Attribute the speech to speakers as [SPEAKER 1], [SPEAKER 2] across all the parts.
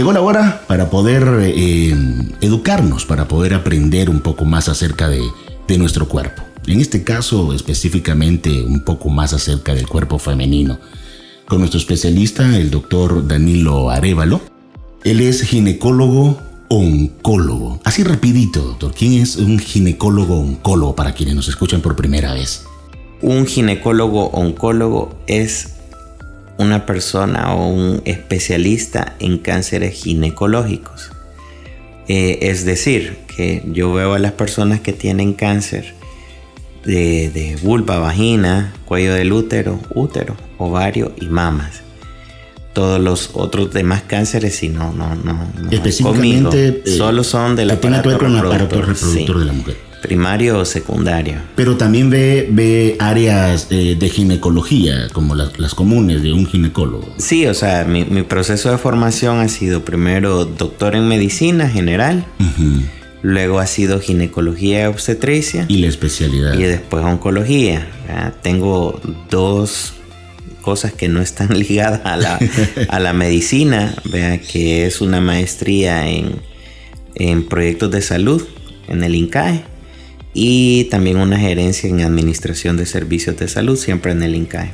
[SPEAKER 1] Llegó la hora para poder eh, educarnos, para poder aprender un poco más acerca de, de nuestro cuerpo. En este caso específicamente un poco más acerca del cuerpo femenino. Con nuestro especialista, el doctor Danilo Arevalo. Él es ginecólogo oncólogo. Así rapidito, doctor. ¿Quién es un ginecólogo oncólogo para quienes nos escuchan por primera vez?
[SPEAKER 2] Un ginecólogo oncólogo es una persona o un especialista en cánceres ginecológicos. Eh, es decir, que yo veo a las personas que tienen cáncer de, de vulva, vagina, cuello del útero, útero, ovario y mamas. Todos los otros demás cánceres, si no, no, no.
[SPEAKER 1] Específicamente,
[SPEAKER 2] eh, solo son del
[SPEAKER 1] aparato, reproductor, reproductor de la mujer
[SPEAKER 2] primario o secundario.
[SPEAKER 1] Pero también ve, ve áreas eh, de ginecología, como las, las, comunes de un ginecólogo.
[SPEAKER 2] Sí, o sea, mi, mi, proceso de formación ha sido primero doctor en medicina general, luego ha sido ginecología y obstetricia.
[SPEAKER 1] Y la especialidad.
[SPEAKER 2] Y después oncología. Tengo dos cosas que no están ligadas a la, a la medicina, vea que es una maestría en, en proyectos de salud en el INCAE y también una gerencia en administración de servicios de salud, siempre en el INCAE.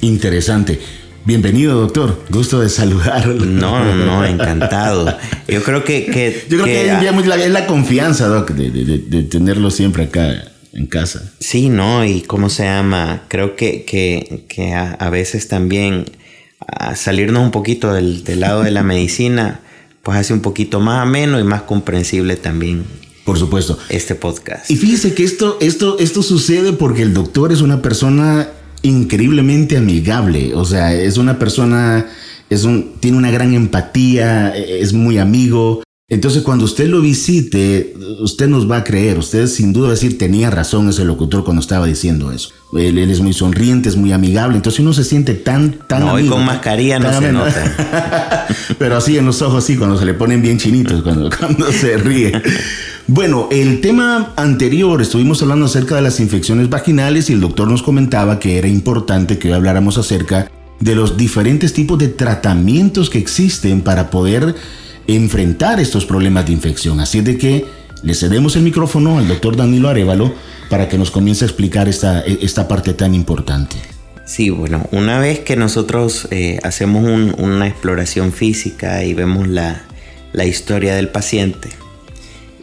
[SPEAKER 1] Interesante. Bienvenido, doctor. Gusto de saludarlo.
[SPEAKER 2] No, no, encantado. Yo creo que... que
[SPEAKER 1] Yo creo que, es la confianza, doc, de, de, de, tenerlo siempre acá en casa.
[SPEAKER 2] Sí, no, y cómo se llama, creo que, que, que a, a, veces también a salirnos un poquito del, del lado de la medicina, pues hace un poquito más ameno y más comprensible también
[SPEAKER 1] por supuesto.
[SPEAKER 2] Este podcast.
[SPEAKER 1] Y fíjese que esto, esto, esto sucede porque el doctor es una persona increíblemente amigable. O sea, es una persona, es un, tiene una gran empatía, es muy amigo. Entonces, cuando usted lo visite, usted nos va a creer. Usted sin duda va a decir, tenía razón ese locutor cuando estaba diciendo eso. Él, él es muy sonriente, es muy amigable. Entonces uno se siente tan, tan
[SPEAKER 2] no, amigo. con mascarilla no se nota.
[SPEAKER 1] Pero así en los ojos sí, cuando se le ponen bien chinitos, cuando, cuando se ríe. Bueno, el tema anterior estuvimos hablando acerca de las infecciones vaginales y el doctor nos comentaba que era importante que hoy habláramos acerca de los diferentes tipos de tratamientos que existen para poder enfrentar estos problemas de infección. Así de que le cedemos el micrófono al doctor Danilo Arevalo para que nos comience a explicar esta, esta parte tan importante.
[SPEAKER 2] Sí, bueno, una vez que nosotros eh, hacemos un, una exploración física y vemos la, la historia del paciente,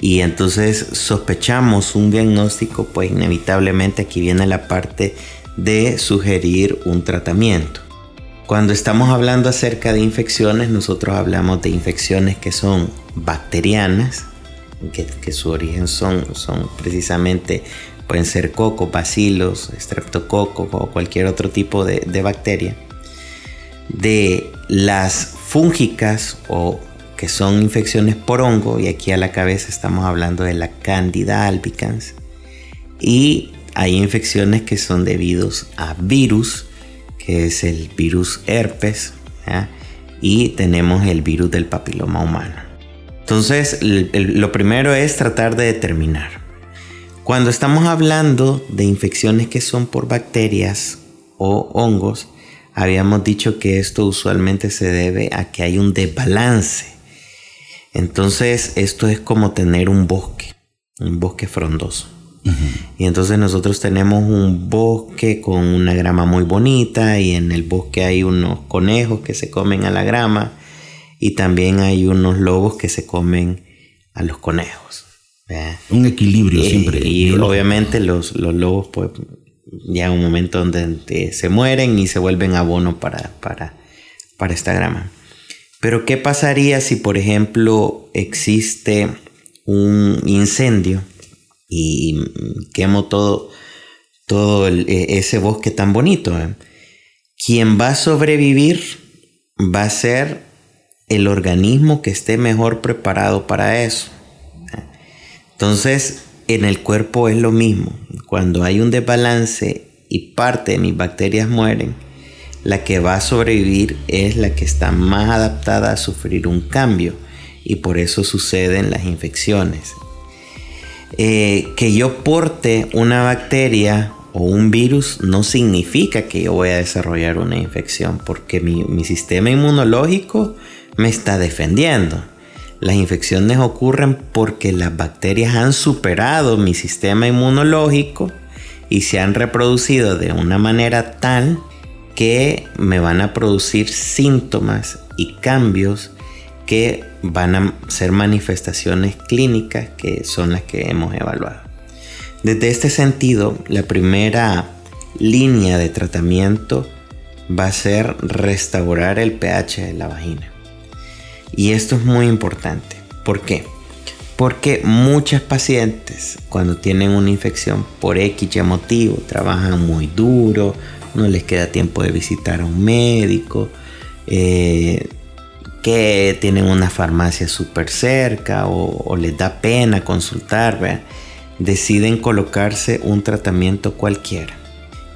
[SPEAKER 2] y entonces sospechamos un diagnóstico, pues inevitablemente aquí viene la parte de sugerir un tratamiento. Cuando estamos hablando acerca de infecciones, nosotros hablamos de infecciones que son bacterianas, que, su origen son, son precisamente, pueden ser cocos, bacilos, estreptococos o cualquier otro tipo de, de bacteria. De las fúngicas o que son infecciones por hongo, y aquí a la cabeza estamos hablando de la Candida albicans. Y hay infecciones que son debidos a virus, que es el virus herpes, y tenemos el virus del papiloma humano. Entonces, lo primero es tratar de determinar. Cuando estamos hablando de infecciones que son por bacterias o hongos, habíamos dicho que esto usualmente se debe a que hay un desbalance entonces esto es como tener un bosque, un bosque frondoso. Y entonces nosotros tenemos un bosque con una grama muy bonita y en el bosque hay unos conejos que se comen a la grama y también hay unos lobos que se comen a los conejos.
[SPEAKER 1] Un equilibrio siempre.
[SPEAKER 2] Y obviamente los, los, lobos pues llega un momento donde se mueren y se vuelven abono para, para, para esta grama. Pero ¿qué pasaría si, por ejemplo, existe un incendio y quemo todo, todo e, ese bosque tan bonito? Eh? Quien va a sobrevivir va a ser el organismo que esté mejor preparado para eso. Entonces, en el cuerpo es lo mismo. Cuando hay un desbalance y parte de mis bacterias mueren, la que va a sobrevivir es la que está más adaptada a sufrir un cambio y por eso suceden las infecciones. Eh, que yo porte una bacteria o un virus no significa que yo voy a desarrollar una infección, porque mi, mi sistema inmunológico me está defendiendo. Las infecciones ocurren porque las bacterias han superado mi sistema inmunológico y se han reproducido de una manera tal que me van a producir síntomas y cambios que van a ser manifestaciones clínicas que son las que hemos evaluado. Desde este sentido, la primera línea de tratamiento va a ser restaurar el pH de la vagina. Y esto es muy importante. ¿Por qué? Porque muchas pacientes cuando tienen una infección por X motivo, trabajan muy duro, no les queda tiempo de visitar a un médico, eh, que tienen una farmacia súper cerca o, les da pena consultar, deciden colocarse un tratamiento cualquiera.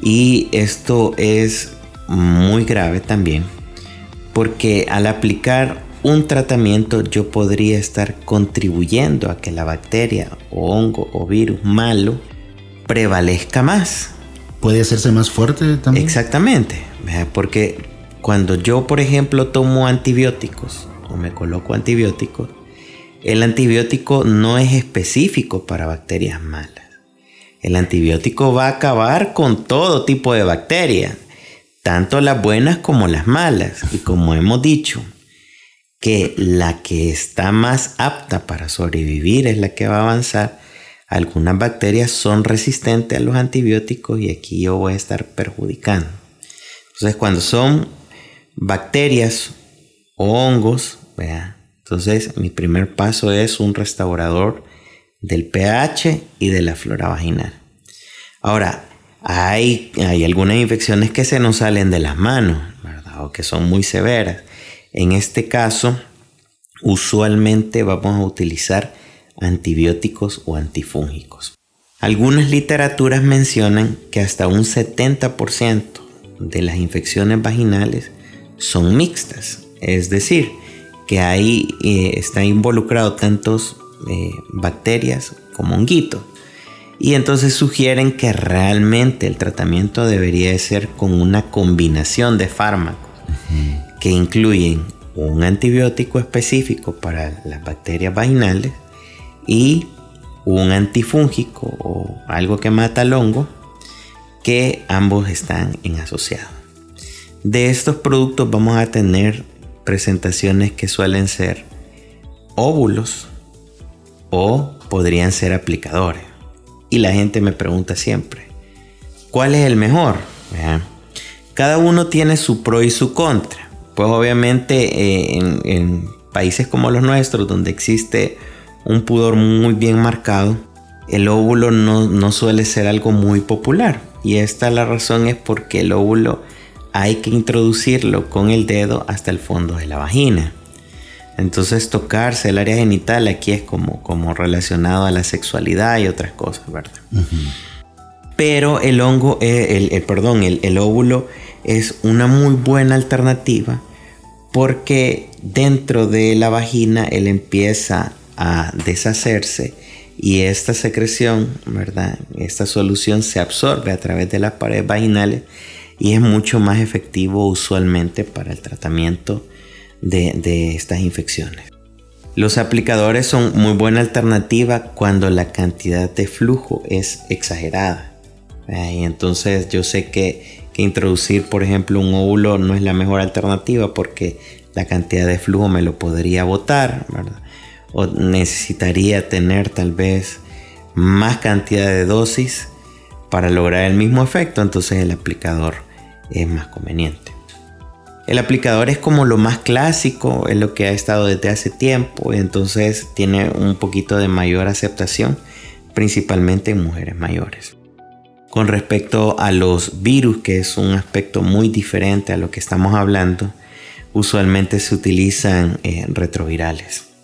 [SPEAKER 2] Y esto es muy grave también porque al aplicar un tratamiento yo podría estar contribuyendo a que la bacteria o hongo o virus malo prevalezca más.
[SPEAKER 1] Puede hacerse más fuerte también.
[SPEAKER 2] Exactamente, porque cuando yo, por ejemplo, tomo antibióticos o me coloco antibióticos, el antibiótico no es específico para bacterias malas. El antibiótico va a acabar con todo tipo de bacterias, tanto las buenas como las malas. Y como hemos dicho, que la que está más apta para sobrevivir es la que va a avanzar, algunas bacterias son resistentes a los antibióticos y aquí yo voy a estar perjudicando. Entonces, cuando son bacterias o hongos, entonces mi primer paso es un restaurador del pH y de la flora vaginal. Ahora, hay, hay algunas infecciones que se nos salen de las manos, O que son muy severas. En este caso, usualmente vamos a utilizar antibióticos o antifúngicos. Algunas literaturas mencionan que hasta un 70% de las infecciones vaginales son mixtas, es decir, que ahí eh, está involucrado tantos eh, bacterias como honguitos. Y entonces sugieren que realmente el tratamiento debería ser con una combinación de fármacos que incluyen un antibiótico específico para las bacterias vaginales y un antifúngico o algo que mata al hongo que ambos están en asociado. De estos productos vamos a tener presentaciones que suelen ser óvulos o podrían ser aplicadores. Y la gente me pregunta siempre, ¿cuál es el mejor? Cada uno tiene su pro y su contra. Pues obviamente eh, en, países como los nuestros, donde existe un pudor muy bien marcado, el óvulo no, no suele ser algo muy popular. Y esta la razón es porque el óvulo hay que introducirlo con el dedo hasta el fondo de la vagina. Entonces tocarse el área genital aquí es como, como relacionado a la sexualidad y otras cosas, ¿verdad? Pero el hongo, eh, el, perdón, el, el óvulo es una muy buena alternativa porque dentro de la vagina él empieza a deshacerse y esta secreción, ¿verdad? Esta solución se absorbe a través de las paredes vaginales y es mucho más efectivo usualmente para el tratamiento de, estas infecciones. Los aplicadores son muy buena alternativa cuando la cantidad de flujo es exagerada. Y entonces yo sé que, introducir, por ejemplo, un óvulo no es la mejor alternativa porque la cantidad de flujo me lo podría botar, O necesitaría tener tal vez más cantidad de dosis para lograr el mismo efecto, entonces el aplicador es más conveniente. El aplicador es como lo más clásico, es lo que ha estado desde hace tiempo y entonces tiene un poquito de mayor aceptación, principalmente en mujeres mayores. Con respecto a los virus, que es un aspecto muy diferente a lo que estamos hablando, usualmente se utilizan eh, retrovirales.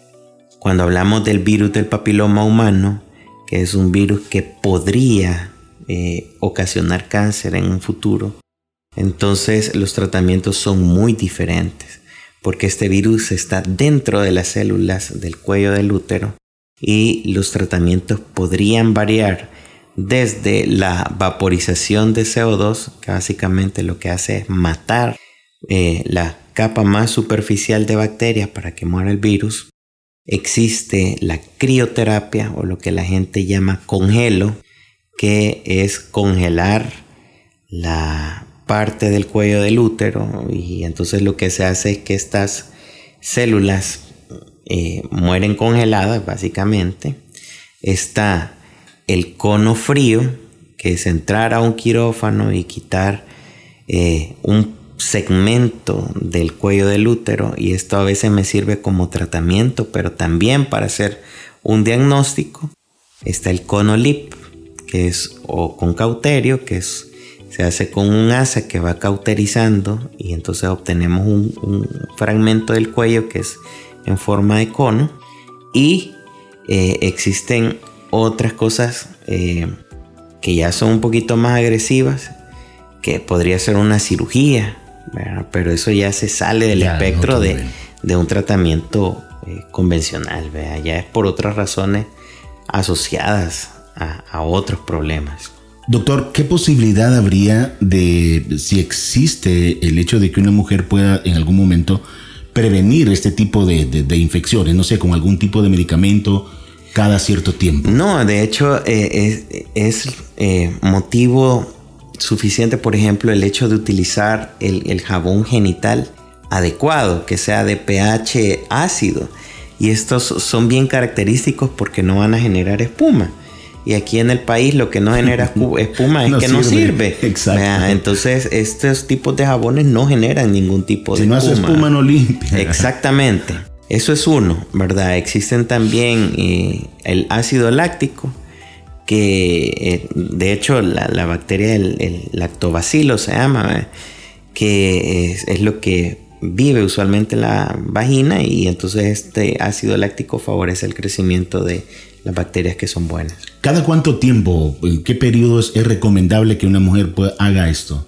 [SPEAKER 2] Cuando hablamos del virus del papiloma humano, que es un virus que podría eh, ocasionar cáncer en un futuro, entonces los tratamientos son muy diferentes porque este virus está dentro de las células del cuello del útero y los tratamientos podrían variar desde la vaporización de CO2, que básicamente lo que hace es matar eh, la capa más superficial de bacterias para que muera el virus. Existe la crioterapia o lo que la gente llama congelo, que es congelar la parte del cuello del útero y entonces lo que se hace es que estas células eh, mueren congeladas básicamente. Está el cono frío, que es entrar a un quirófano y quitar eh, un segmento del cuello del útero y esto a veces me sirve como tratamiento, pero también para hacer un diagnóstico. Está el cono lip, que es o con cauterio, que es se hace con un asa que va cauterizando y entonces obtenemos un, fragmento del cuello que es en forma de cono y eh, existen otras cosas eh, que ya son un poquito más agresivas que podría ser una cirugía pero eso ya se sale del espectro de, un tratamiento eh, convencional ya es por otras razones asociadas a otros problemas.
[SPEAKER 1] Doctor, ¿qué posibilidad habría de, si existe el hecho de que una mujer pueda en algún momento prevenir este tipo de, infecciones, no sé, con algún tipo de medicamento cada cierto tiempo?
[SPEAKER 2] No, de hecho eh, es, eh, motivo suficiente, por ejemplo, el hecho de utilizar el, jabón genital adecuado, que sea de pH ácido. Y estos son bien característicos porque no van a generar espuma. Y aquí en el país lo que no genera espuma es que no sirve. Exacto. Entonces, estos tipos de jabones no generan ningún tipo de espuma.
[SPEAKER 1] Si no hace espuma, no limpia.
[SPEAKER 2] Exactamente. Eso es uno, ¿verdad? Existen también eh, el ácido láctico, que eh, de hecho la, bacteria, el, lactobacilo se llama, que es, es lo que vive usualmente en la vagina y entonces este ácido láctico favorece el crecimiento de las bacterias que son buenas.
[SPEAKER 1] ¿Cada cuánto tiempo, en qué periodo es, recomendable que una mujer haga esto?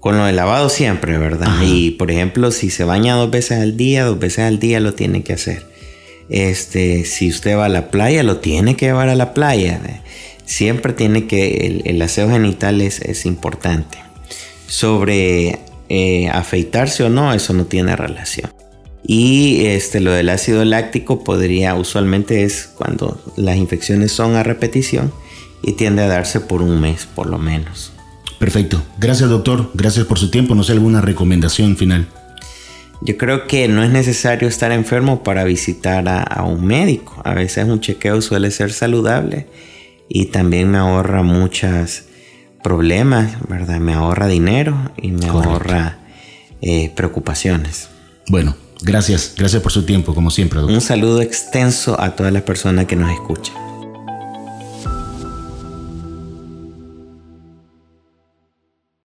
[SPEAKER 2] Con lo de lavado siempre, ¿verdad? Y por ejemplo, si se baña dos veces al día, dos veces al día lo tiene que hacer. Este, si usted va a la playa, lo tiene que llevar a la playa. Siempre tiene que, el, aseo genital es, importante. Sobre eh, afeitarse o no, eso no tiene relación. Y este, lo del ácido láctico podría, usualmente es cuando las infecciones son a repetición y tiende a darse por un mes por lo menos.
[SPEAKER 1] Perfecto. Gracias doctor. Gracias por su tiempo. No sé alguna recomendación final.
[SPEAKER 2] Yo creo que no es necesario estar enfermo para visitar a, un médico. A veces un chequeo suele ser saludable y también me ahorra muchos problemas, ¿verdad? Me ahorra dinero y me ahorra eh, preocupaciones.
[SPEAKER 1] Bueno, Gracias, gracias por su tiempo, como siempre.
[SPEAKER 2] Un saludo extenso a todas las personas que nos escuchan.